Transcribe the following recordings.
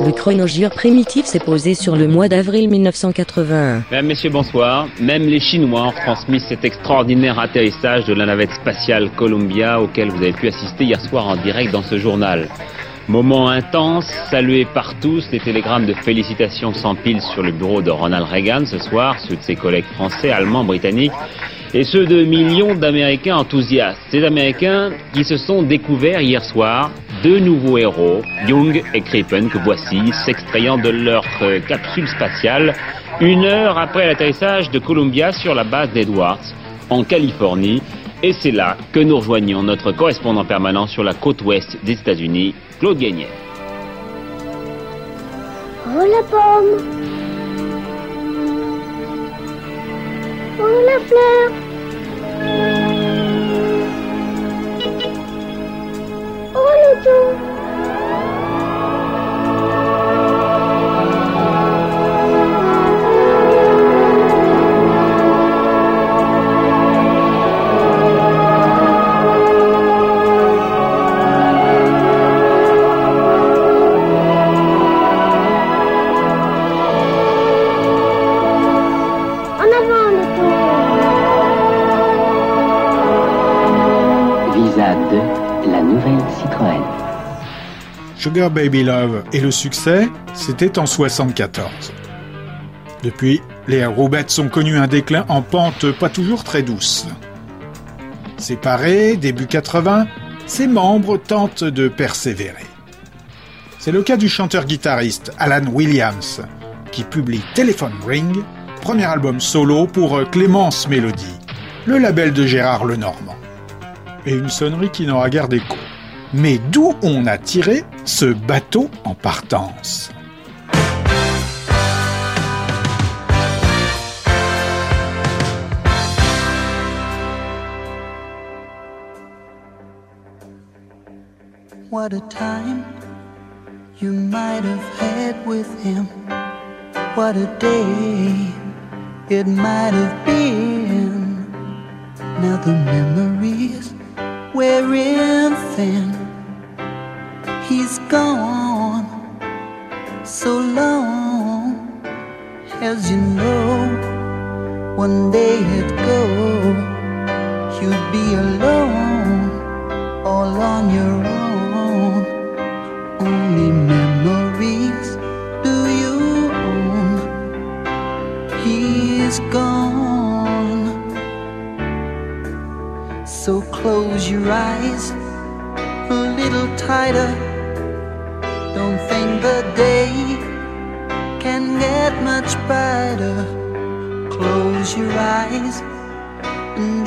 Le chronogire primitif s'est posé sur le mois d'avril 1981. Mesdames, Messieurs, bonsoir. Même les Chinois ont transmis cet extraordinaire atterrissage de la navette spatiale Columbia auquel vous avez pu assister hier soir en direct dans ce journal. Moment intense, salué par tous, les télégrammes de félicitations s'empilent sur le bureau de Ronald Reagan ce soir, ceux de ses collègues français, allemands, britanniques, et ceux de millions d'Américains enthousiastes. Ces Américains qui se sont découverts hier soir deux nouveaux héros, Young et Crippen, que voici s'extrayant de leur capsule spatiale une heure après l'atterrissage de Columbia sur la base d'Edwards, en Californie. Et c'est là que nous rejoignons notre correspondant permanent sur la côte ouest des États-Unis, Claude Gagnet. Oh la pomme Oh la fleur Oh dos Visa 2, la nouvelle Citroën. Sugar Baby Love et le succès, c'était en 74. Depuis, les Roubettes ont connu un déclin en pente pas toujours très douce. Séparés, début 80, ses membres tentent de persévérer. C'est le cas du chanteur-guitariste Alan Williams, qui publie Telephone Ring, premier album solo pour Clémence Mélodie, le label de Gérard Lenormand. Et une sonnerie qui n'aura guère d'écho. Mais d'où on a tiré ce bateau en partance? What a time you might have had with him. What a day it might have been. Now the memories wearing thin. He's gone so long, as you know. One day he'd go, you'd be alone, all on your own. Only memories So close your eyes a little tighter. Don't think the day can get much brighter. Close your eyes and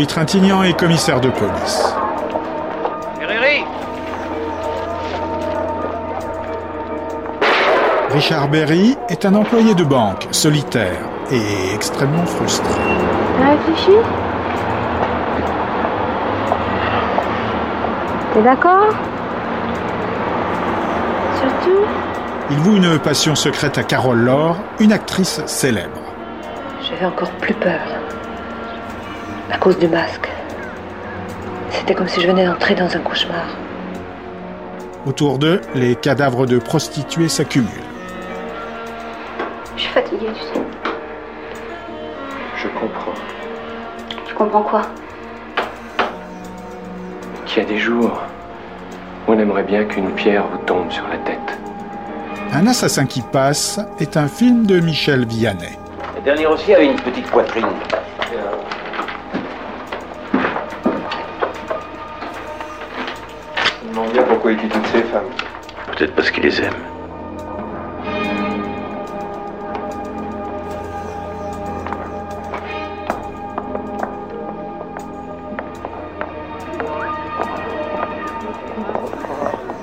Jean-Louis Trintignant est commissaire de police. Ferreri Richard Berry est un employé de banque, solitaire et extrêmement frustré. T'as réfléchi T'es d'accord? Surtout Il voue une passion secrète à Carole Laure, une actrice célèbre. J'avais encore plus peur. À cause du masque. C'était comme si je venais d'entrer dans un cauchemar. Autour d'eux, les cadavres de prostituées s'accumulent. Je suis fatiguée, tu sais. Je comprends Tu comprends quoi? Qu'il y a des jours où on aimerait bien qu'une pierre vous tombe sur la tête. Un assassin qui passe est un film de Michel Vianney. Le dernier aussi avait une petite poitrine. Pourquoi il tue toutes ces femmes. Peut-être parce qu'il les aime.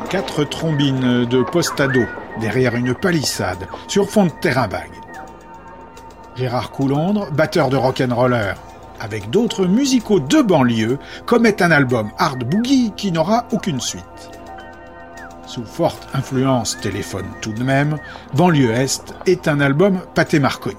Quatre trombines de postado derrière une palissade sur fond de terrain vague. Gérard Coulondre, batteur de rock'n'roller, avec d'autres musicaux de banlieue, commet un album hard boogie qui n'aura aucune suite. Sous forte influence téléphone tout de même, Banlieue Est est un album pâté Marconi.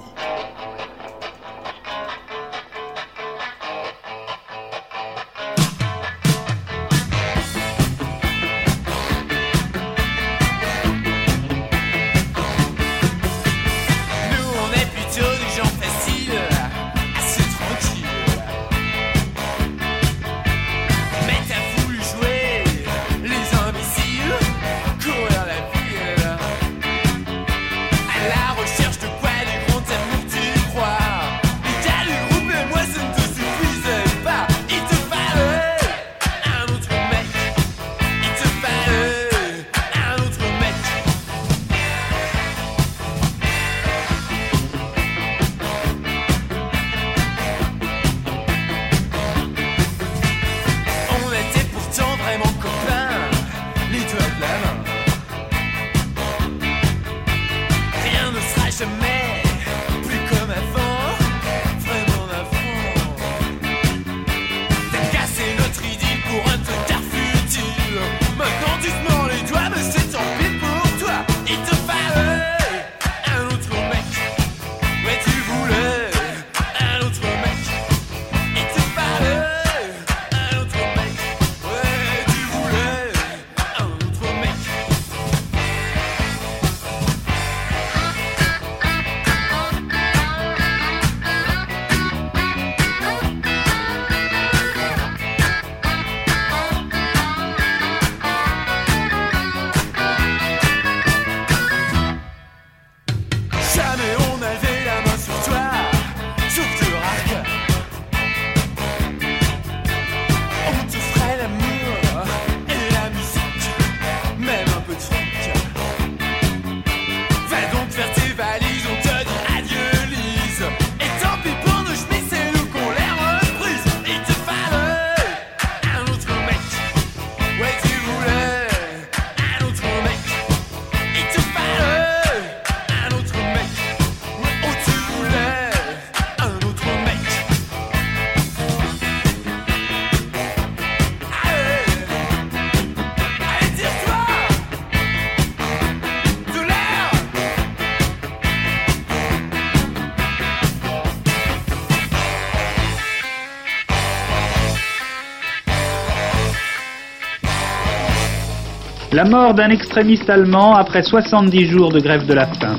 La mort d'un extrémiste allemand après 70 jours de grève de la faim.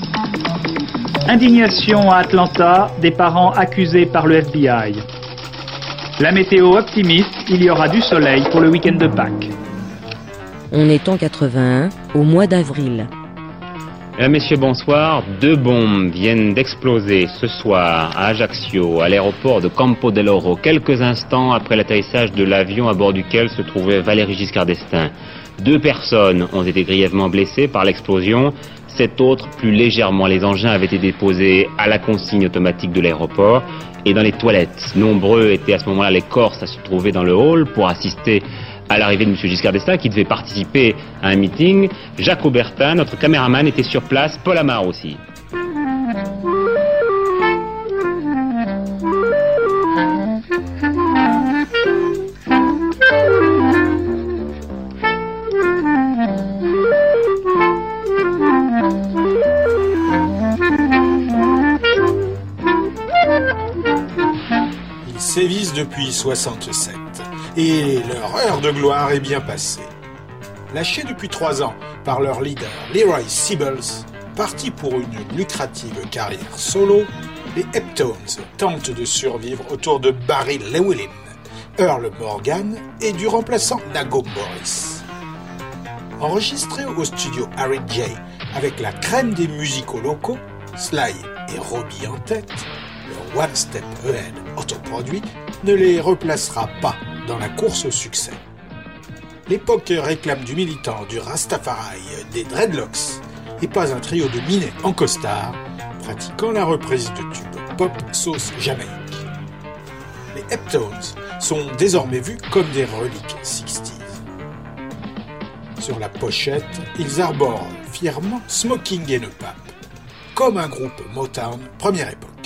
Indignation à Atlanta des parents accusés par le FBI. La météo optimiste, il y aura du soleil pour le week-end de Pâques. On est en 81, au mois d'avril. Mesdames, Messieurs, bonsoir. Deux bombes viennent d'exploser ce soir à Ajaccio, à l'aéroport de Campo del Oro, quelques instants après l'atterrissage de l'avion à bord duquel se trouvait Valéry Giscard d'Estaing. Deux personnes ont été grièvement blessées par l'explosion. Sept autres, plus légèrement, les engins avaient été déposés à la consigne automatique de l'aéroport et dans les toilettes. Nombreux étaient à ce moment-là les Corses à se trouver dans le hall pour assister à l'arrivée de M. Giscard d'Estaing qui devait participer à un meeting. Jacques Aubertin, notre caméraman, était sur place, Paul Amar aussi. Depuis 67 et leur heure de gloire est bien passée. Lâchés depuis trois ans par leur leader Leroy Sibbles, partis pour une lucrative carrière solo, les Heptones tentent de survivre autour de Barry Llewellyn, Earl Morgan et du remplaçant Nago Morris. Enregistré au studio Harry J avec la crème des musicaux locaux, Sly et Robbie en tête, leur One Step Ahead autoproduit ne les replacera pas dans la course au succès. L'époque réclame du militant du Rastafari, des dreadlocks, et pas un trio de minets en costard, pratiquant la reprise de tubes pop sauce Jamaïque. Les Heptones sont désormais vus comme des reliques 60s. Sur la pochette, ils arborent fièrement Smoking et ne pape, comme un groupe Motown première époque.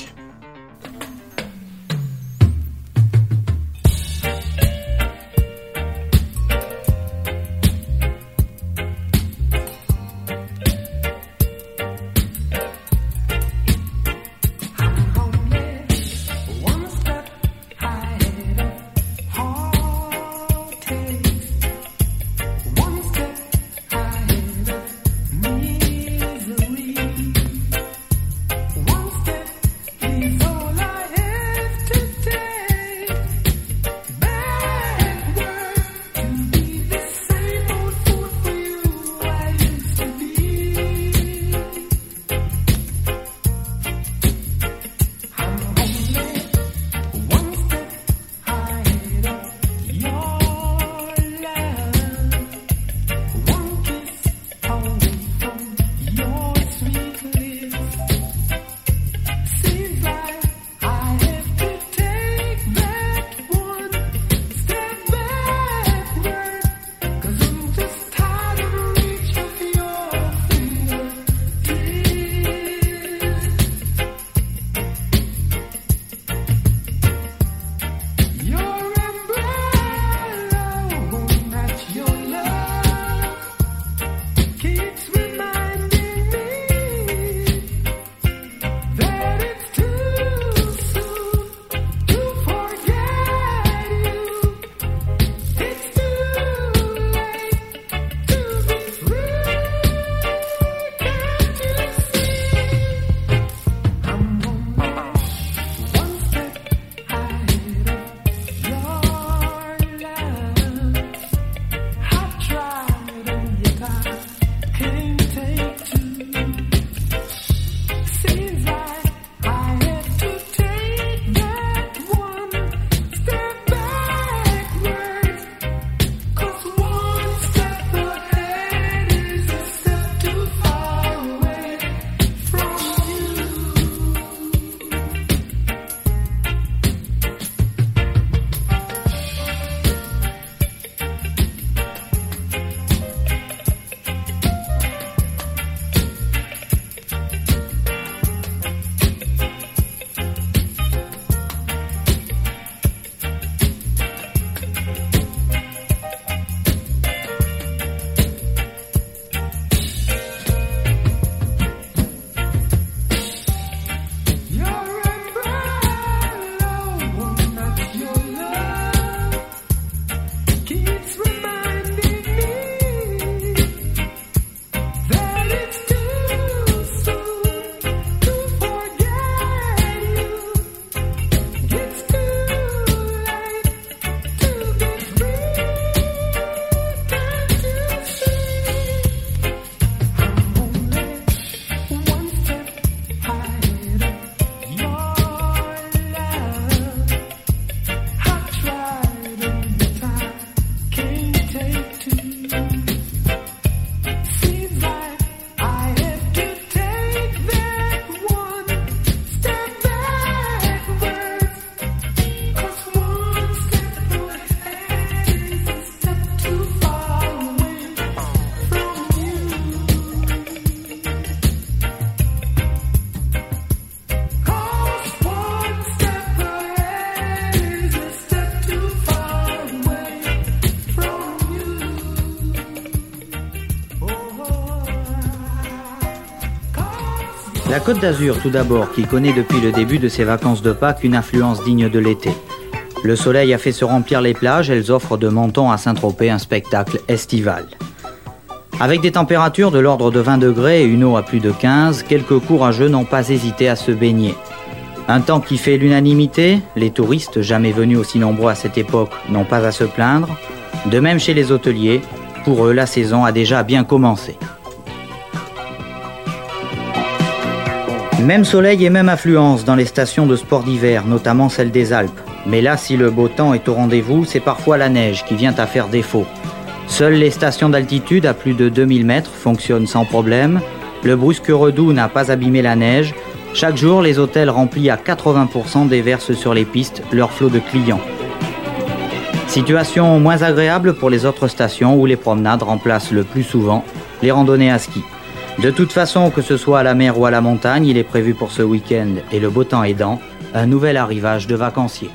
Côte d'Azur, tout d'abord, qui connaît depuis le début de ses vacances de Pâques une influence digne de l'été. Le soleil a fait se remplir les plages, elles offrent de Menton à Saint-Tropez un spectacle estival. Avec des températures de l'ordre de 20 degrés et une eau à plus de 15, quelques courageux n'ont pas hésité à se baigner. Un temps qui fait l'unanimité, les touristes, jamais venus aussi nombreux à cette époque, n'ont pas à se plaindre. De même chez les hôteliers, pour eux, la saison a déjà bien commencé. Même soleil et même affluence dans les stations de sport d'hiver, notamment celle des Alpes. Mais là, si le beau temps est au rendez-vous, c'est parfois la neige qui vient à faire défaut. Seules les stations d'altitude à plus de 2000 mètres fonctionnent sans problème. Le brusque redoux n'a pas abîmé la neige. Chaque jour, les hôtels remplis à 80% déversent sur les pistes leur flot de clients. Situation moins agréable pour les autres stations où les promenades remplacent le plus souvent les randonnées à ski. De toute façon, que ce soit à la mer ou à la montagne, il est prévu pour ce week-end et le beau temps aidant, un nouvel arrivage de vacanciers.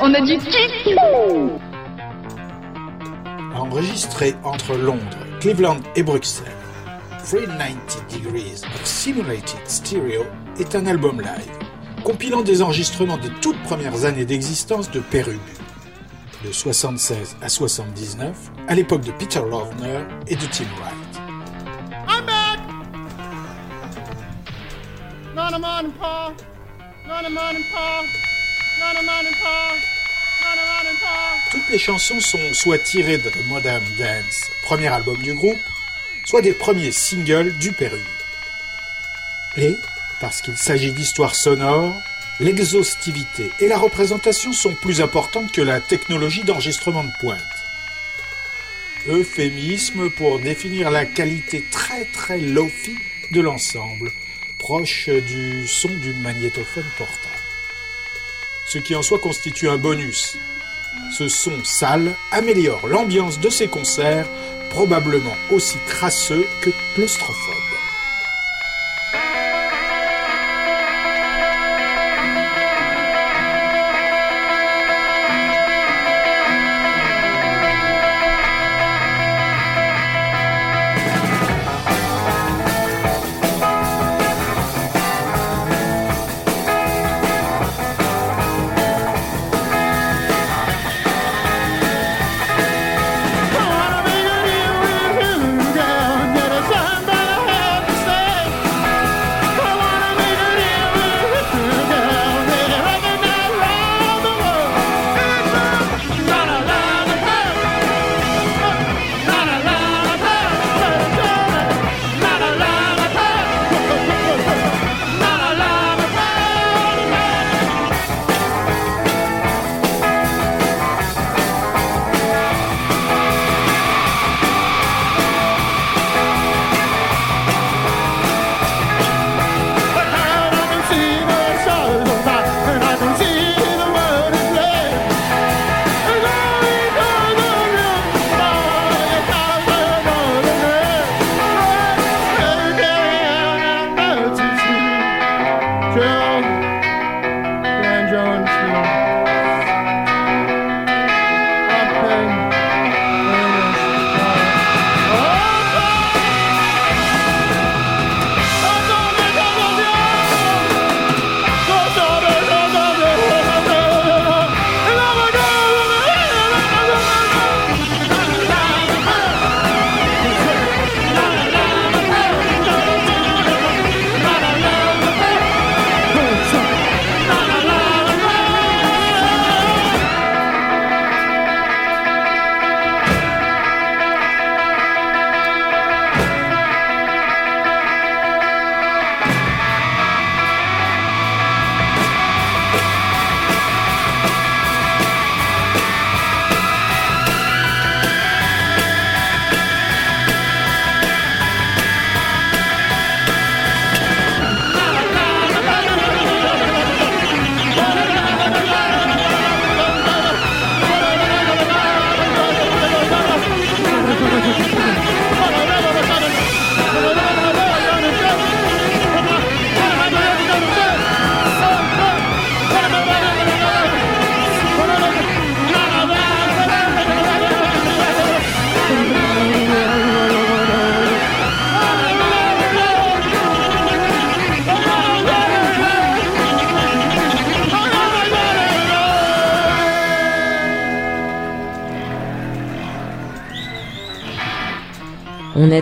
On a du kick Enregistré entre Londres, Cleveland et Bruxelles, 390 Degrees of Simulated Stereo est un album live, compilant des enregistrements des toutes premières années d'existence de Perub, de 76 à 79, à l'époque de Peter Lovner et de Tim Wright. I'm back! Man, man, man. Toutes les chansons sont soit tirées de The Modern Dance, premier album du groupe, soit des premiers singles du Perru. Et, parce qu'il s'agit d'histoires sonores, l'exhaustivité et la représentation sont plus importantes que la technologie d'enregistrement de pointe. Euphémisme pour définir la qualité très très low-fi de l'ensemble, proche du son d'une magnétophone portable. Ce qui en soi constitue un bonus. Ce son sale améliore l'ambiance de ces concerts, probablement aussi crasseux que claustrophobes.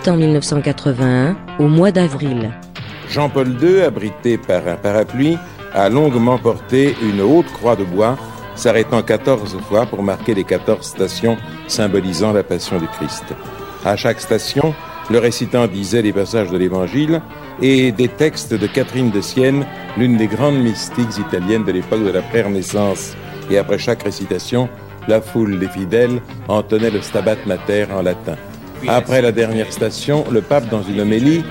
En 1981, au mois d'avril. Jean-Paul II, abrité par un parapluie, a longuement porté une haute croix de bois, s'arrêtant 14 fois pour marquer les 14 stations symbolisant la passion du Christ. À chaque station, le récitant disait les passages de l'Évangile et des textes de Catherine de Sienne, l'une des grandes mystiques italiennes de l'époque de la pré-Renaissance. Et après chaque récitation, la foule des fidèles entonnait le Stabat Mater en latin. Après la dernière station, le pape, dans une homélie,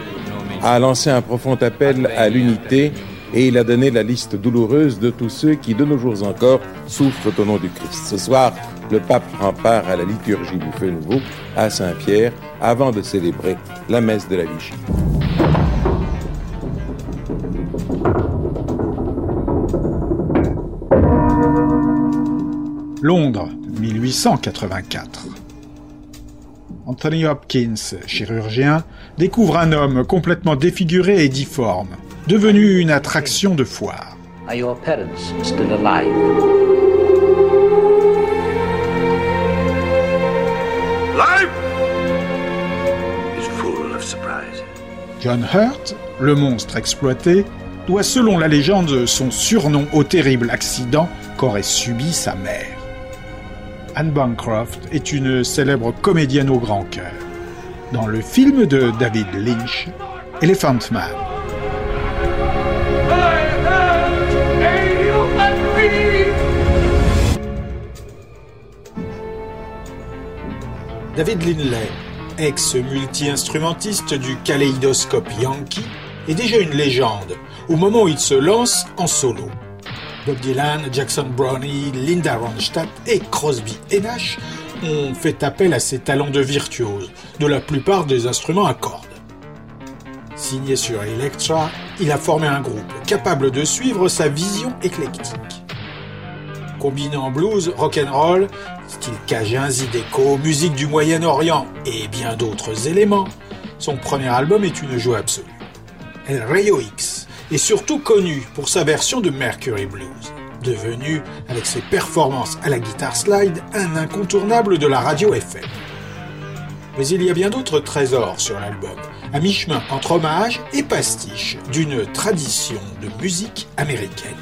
a lancé un profond appel à l'unité et il a donné la liste douloureuse de tous ceux qui, de nos jours encore, souffrent au nom du Christ. Ce soir, le pape prend part à la liturgie du Feu Nouveau à Saint-Pierre avant de célébrer la messe de la Vigie. Londres, 1884. Anthony Hopkins, chirurgien, découvre un homme complètement défiguré et difforme, devenu une attraction de foire. Are your parents still alive? Life is full of surprises. John Hurt, le monstre exploité, doit selon la légende son surnom au terrible accident qu'aurait subi sa mère. Anne Bancroft est une célèbre comédienne au grand cœur. Dans le film de David Lynch, Elephant Man. David Linley, ex-multi-instrumentiste du kaléidoscope Yankee, est déjà une légende au moment où il se lance en solo. Bob Dylan, Jackson Brownie, Linda Ronstadt et Crosby Nash ont fait appel à ses talents de virtuose de la plupart des instruments à cordes. Signé sur Elektra, il a formé un groupe capable de suivre sa vision éclectique. Combinant blues, rock'n'roll, style cajun, zydeco, musique du Moyen-Orient et bien d'autres éléments, son premier album est une joie absolue. El Rayo X est surtout connu pour sa version de Mercury Blues, devenu, avec ses performances à la guitare slide, un incontournable de la radio FM. Mais il y a bien d'autres trésors sur l'album, à mi-chemin entre hommage et pastiche d'une tradition de musique américaine.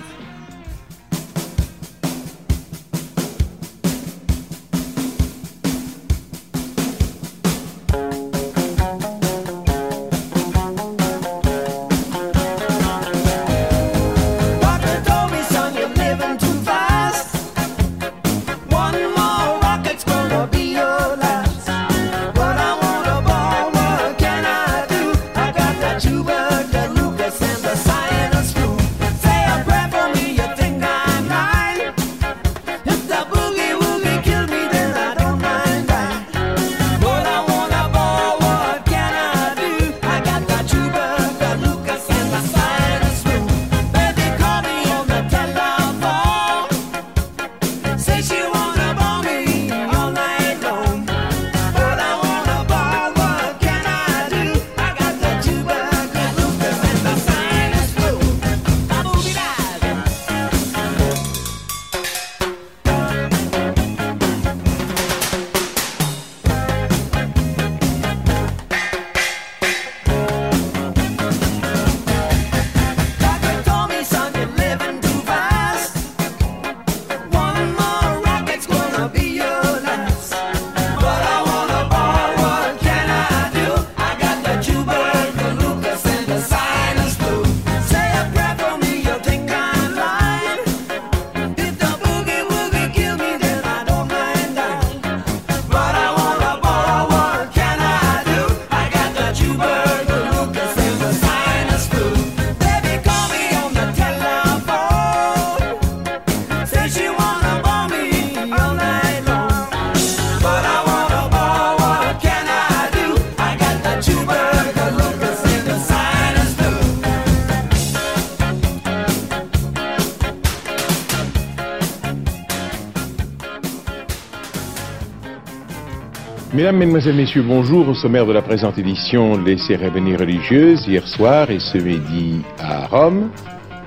Mesdames, Mesdemoiselles, Messieurs, bonjour. Au sommaire de la présente édition, les cérémonies religieuses hier soir et ce midi à Rome,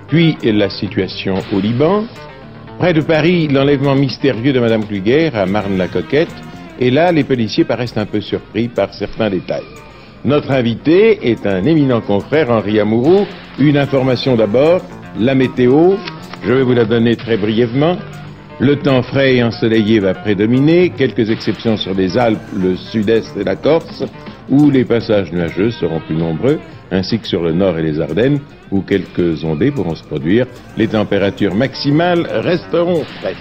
puis la situation au Liban, près de Paris, l'enlèvement mystérieux de Madame Kluger à Marne-la-Coquette et là, les policiers paraissent un peu surpris par certains détails. Notre invité est un éminent confrère, Henri Amouroux. Une information d'abord, la météo, je vais vous la donner très brièvement. Le temps frais et ensoleillé va prédominer, quelques exceptions sur les Alpes, le sud-est et la Corse, où les passages nuageux seront plus nombreux, ainsi que sur le nord et les Ardennes, où quelques ondées pourront se produire. Les températures maximales resteront fraîches.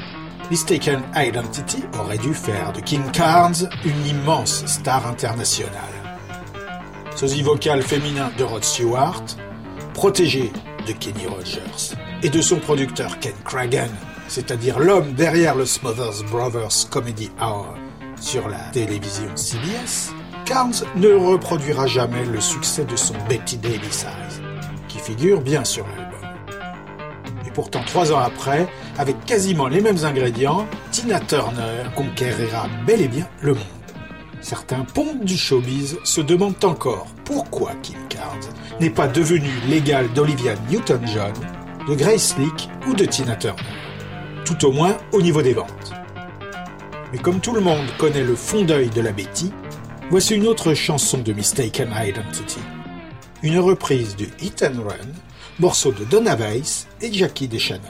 Mistaken Identity aurait dû faire de King Carnes une immense star internationale. Sosie vocal féminin de Rod Stewart, protégé de Kenny Rogers et de son producteur Ken Cragen, c'est-à-dire l'homme derrière le Smothers Brothers Comedy Hour sur la télévision CBS, Carnes ne reproduira jamais le succès de son Betty Daly Size, qui figure bien sur l'album. Et pourtant, trois ans après, avec quasiment les mêmes ingrédients, Tina Turner conquérira bel et bien le monde. Certains pontes du showbiz se demandent encore pourquoi Kim Carnes n'est pas devenu l'égal d'Olivia Newton-John, de Grace Slick ou de Tina Turner. Tout au moins au niveau des ventes. Mais comme tout le monde connaît le fond d'œil de la Betty, voici une autre chanson de Mistaken Identity. Une reprise du Hit and Run, morceau de Donna Weiss et Jackie DeShannon.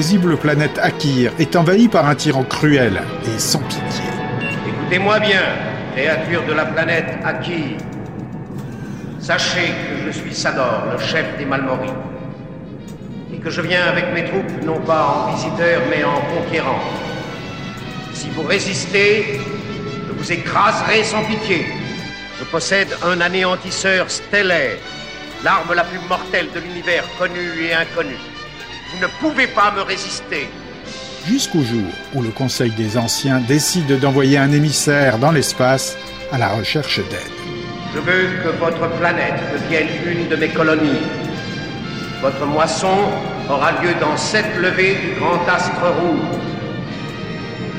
Paisible planète Akir est envahie par un tyran cruel et sans pitié. Écoutez-moi bien, créatures de la planète Aki. Sachez que je suis Sador, le chef des Malmoris. que je viens avec mes troupes non pas en visiteur mais en conquérant. Si vous résistez, je vous écraserai sans pitié. Je possède un anéantisseur stellaire, l'arme la plus mortelle de l'univers connu et inconnu. Ne pouvez pas me résister. Jusqu'au jour où le Conseil des Anciens décide d'envoyer un émissaire dans l'espace à la recherche d'aide. Je veux que votre planète devienne une de mes colonies. Votre moisson aura lieu dans sept levées du grand astre rouge.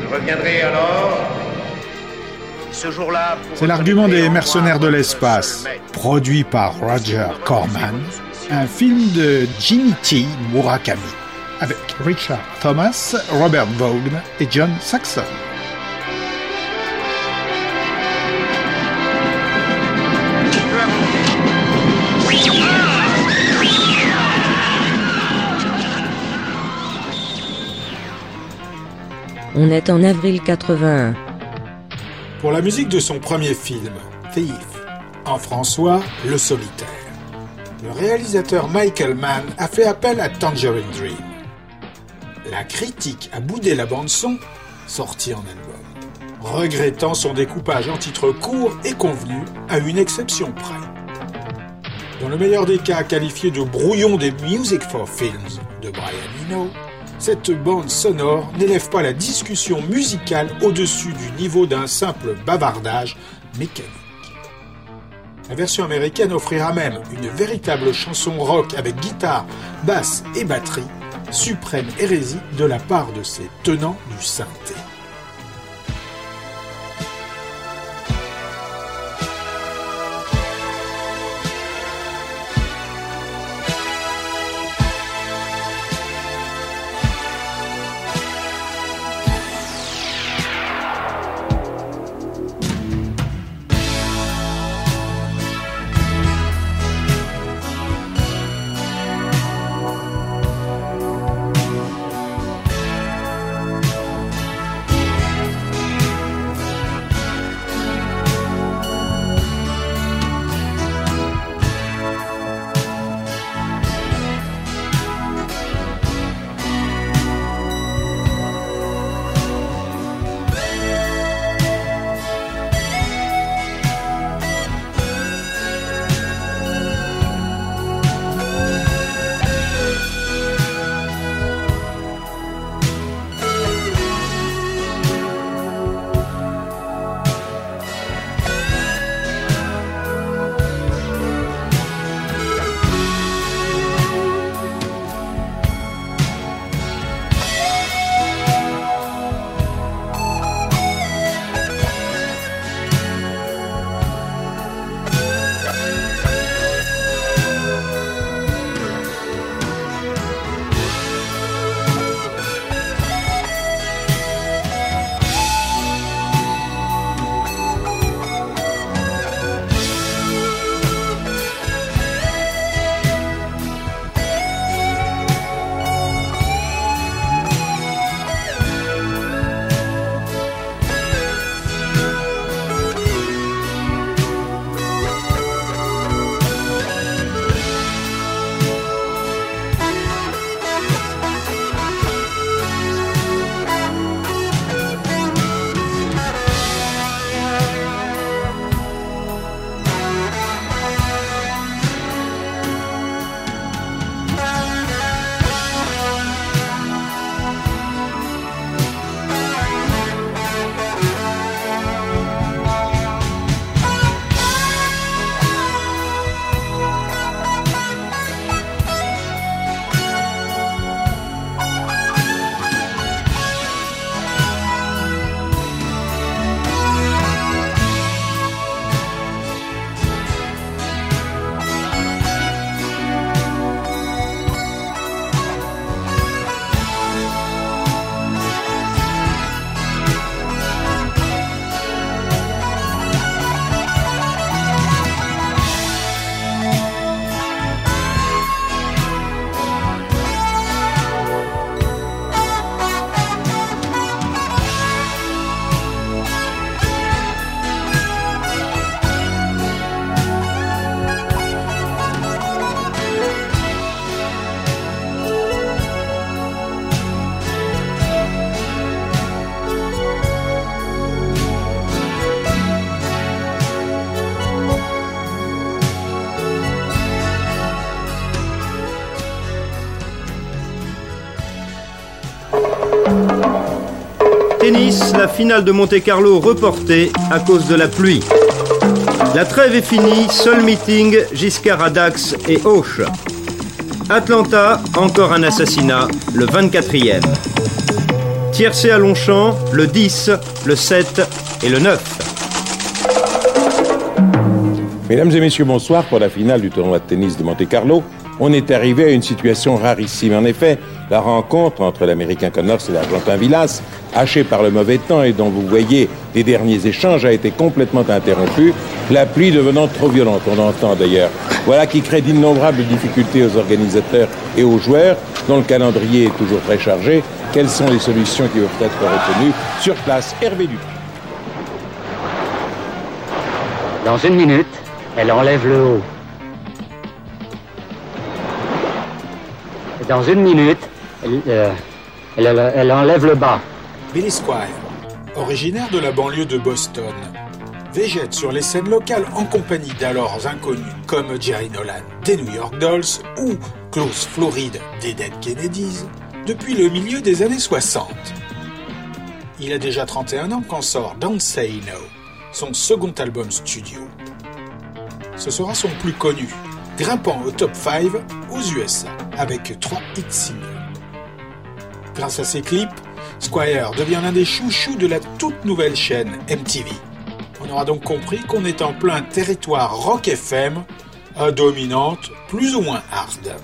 Je reviendrai alors. Ce jour-là. C'est l'argument des mercenaires de l'espace, produit par Roger Corman, un film de Jinichi Murakami, avec Richard Thomas, Robert Vaughn et John Saxon. On est en avril 81. Pour la musique de son premier film, Thief, en François, Le Solitaire, le réalisateur Michael Mann a fait appel à Tangerine Dream. La critique a boudé la bande-son, sortie en album, regrettant son découpage en titres courts et convenu à une exception près. Dans le meilleur des cas qualifié de brouillon des Music for Films de Brian Eno, cette bande sonore n'élève pas la discussion musicale au-dessus du niveau d'un simple bavardage mécanique. La version américaine offrira même une véritable chanson rock avec guitare, basse et batterie, suprême hérésie de la part de ses tenants du synthé. La finale de Monte-Carlo reportée à cause de la pluie. La trêve est finie, seul meeting, Giscard à Dax et Auch. Atlanta, encore un assassinat, le 24e. Tiercé à Longchamp, le 10, le 7 et le 9. Mesdames et messieurs, bonsoir pour la finale du tournoi de tennis de Monte-Carlo. On est arrivé à une situation rarissime. En effet, la rencontre entre l'Américain Connors et l'Argentin Villas, hachée par le mauvais temps et dont vous voyez les derniers échanges, a été complètement interrompue, la pluie devenant trop violente, on entend d'ailleurs. Voilà qui crée d'innombrables difficultés aux organisateurs et aux joueurs, dont le calendrier est toujours très chargé. Quelles sont les solutions qui doivent être retenues Sur place, Hervé. Dans une minute, elle enlève le haut. Dans une minute, elle, euh, elle enlève le bas. Billy Squire, originaire de la banlieue de Boston, végète sur les scènes locales en compagnie d'alors inconnus comme Jerry Nolan des New York Dolls ou Klaus Floride des Dead Kennedys depuis le milieu des années 60. Il a déjà 31 ans quand sort Don't Say No, son second album studio. Ce sera son plus connu, grimpant au top 5 aux USA avec trois hits singles. Grâce à ses clips, Squire devient l'un des chouchous de la toute nouvelle chaîne MTV. On aura donc compris qu'on est en plein territoire rock FM, à dominante plus ou moins hard.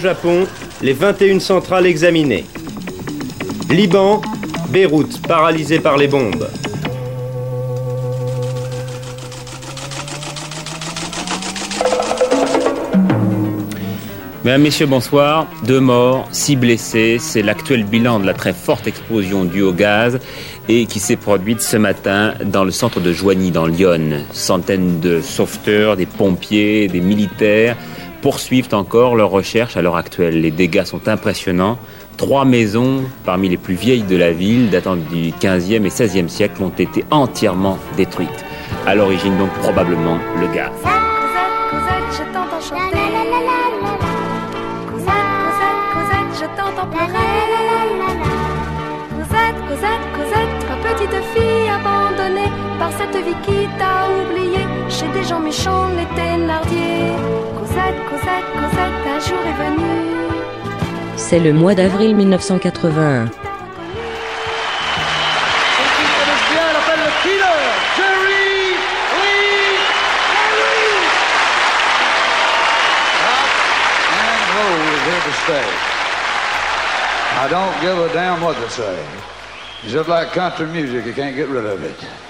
Japon, les 21 centrales examinées. Liban, Beyrouth, paralysé par les bombes. Mesdames, Messieurs, bonsoir. Deux morts, six blessés. C'est l'actuel bilan de la très forte explosion due au gaz et qui s'est produite ce matin dans le centre de Joigny, dans Lyon. Centaines de sauveteurs, des pompiers, des militaires poursuivent encore leurs recherches à l'heure actuelle. Les dégâts sont impressionnants. Trois maisons, parmi les plus vieilles de la ville, datant du 15e et 16e siècle, ont été entièrement détruites. À l'origine donc probablement le gaz. Par cette vie qui t'a oublié chez des gens méchants, les Thénardier. Cosette, Cosette, Cosette, un jour est venu. C'est le mois d'avril 1981. bien, elle appelle le killer, Jerry Lee Lewis. Rock and roll is here to stay. I don't give a damn what they say. It's just like country music, you can't get rid of it.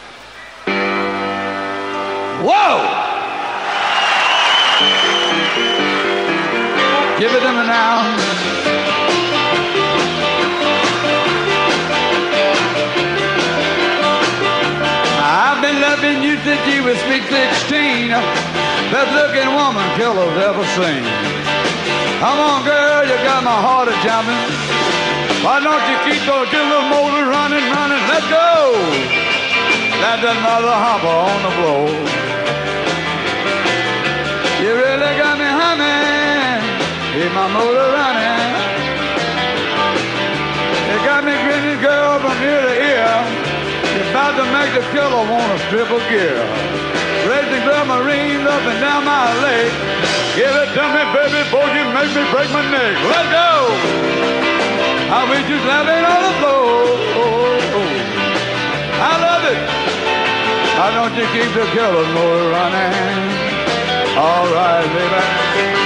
Whoa! Give it to me now. I've been loving you since you was sweet 16. Best looking woman killer's ever seen. Come on, girl, you got my heart a jumping. Why don't you keep those little motors running, running? Let's go. That's another hopper on the floor. You really got me humming. Keep my motor running. You got me grinning, girl, from ear to ear. You're about to make the killer strip a gear. Racing submarines up and down my leg. Give it to me, baby, boy, you make me break my neck. Let's go! I wish you slapping on the floor. I love it. Why don't you keep the killer motor running? All right, baby.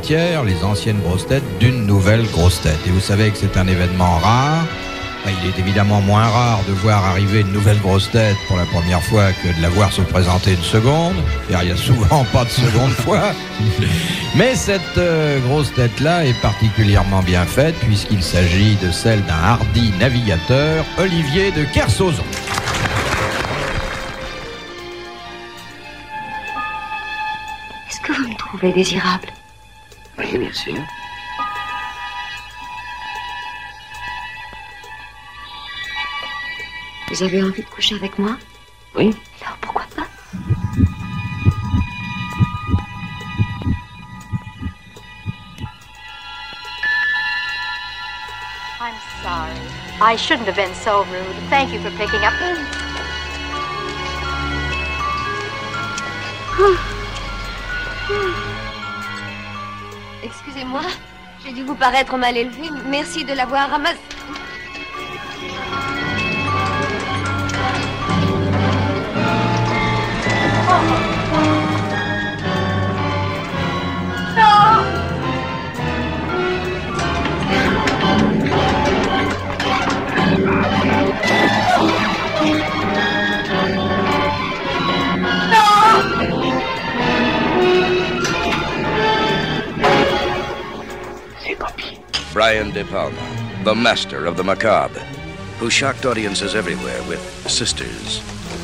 Entière, les anciennes grosses têtes, d'une nouvelle grosse tête. Et vous savez que c'est un événement rare. Il est évidemment moins rare de voir arriver une nouvelle grosse tête pour la première fois que de la voir se présenter une seconde. Car il n'y a souvent pas de seconde fois. Mais cette euh, grosse tête-là est particulièrement bien faite puisqu'il s'agit de celle d'un hardi navigateur, Olivier de Kersauzon. Est-ce que vous me trouvez désirable? Oui, bien sûr. Vous avez envie de coucher avec moi Oui. Alors pourquoi pas I'm sorry. I shouldn't have been so rude. Thank you for picking up. Excusez-moi, j'ai dû vous paraître mal élevé. Merci de l'avoir ramassé. Brian De Palma, the master of the macabre, who shocked audiences everywhere with Sisters,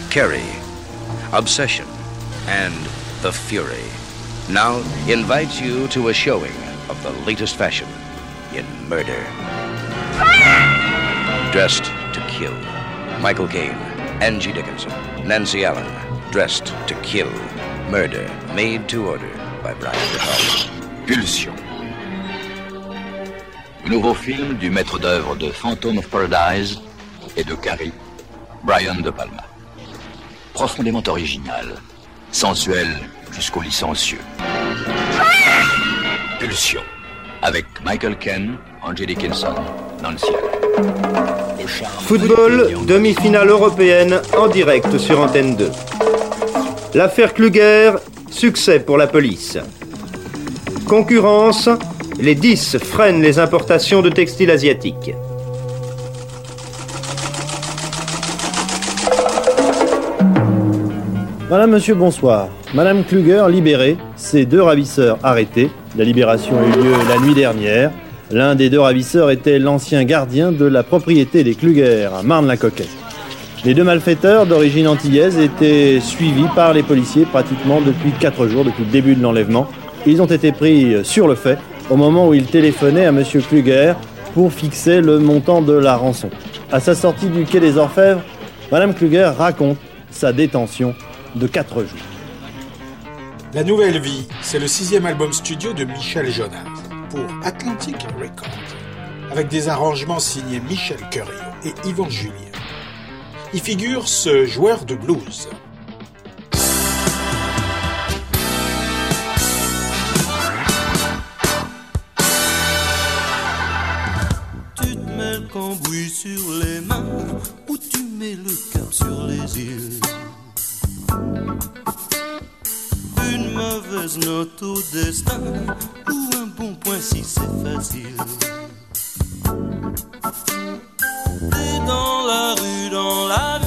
Carrie, Obsession, and The Fury, now invites you to a showing of the latest fashion in murder. Dressed to Kill. Michael Caine, Angie Dickinson, Nancy Allen, Dressed to Kill. Murder, made to order by Brian De Palma. Pulsion. Nouveau film du maître d'œuvre de Phantom of Paradise et de Carrie, Brian De Palma. Profondément original, sensuel jusqu'au licencieux. Pulsion. Avec Michael Ken, Angie Dickinson, Nancy charme Football, demi-finale européenne en direct sur Antenne 2. L'affaire Kluger, succès pour la police. Concurrence, les 10 freinent les importations de textiles asiatiques. Madame, monsieur, bonsoir. Madame Kluger libérée, ses deux ravisseurs arrêtés. La libération a eu lieu la nuit dernière. L'un des deux ravisseurs était l'ancien gardien de la propriété des Kluger à Marne-la-Coquette. Les deux malfaiteurs d'origine antillaise étaient suivis par les policiers pratiquement depuis 4 jours, depuis le début de l'enlèvement. Ils ont été pris sur le fait au moment où ils téléphonaient à monsieur Kluger pour fixer le montant de la rançon. À sa sortie du quai des Orfèvres, Madame Kluger raconte sa détention de 4 jours. La Nouvelle Vie, c'est le sixième album studio de Michel Jonas pour Atlantic Records, avec des arrangements signés Michel Curio et Yvan Julien. Y figure ce joueur de blues. Cambouis sur les mains ou tu mets le cap sur les îles. Une mauvaise note au destin ou un bon point si c'est facile. T'es dans la rue, dans la ville,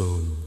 où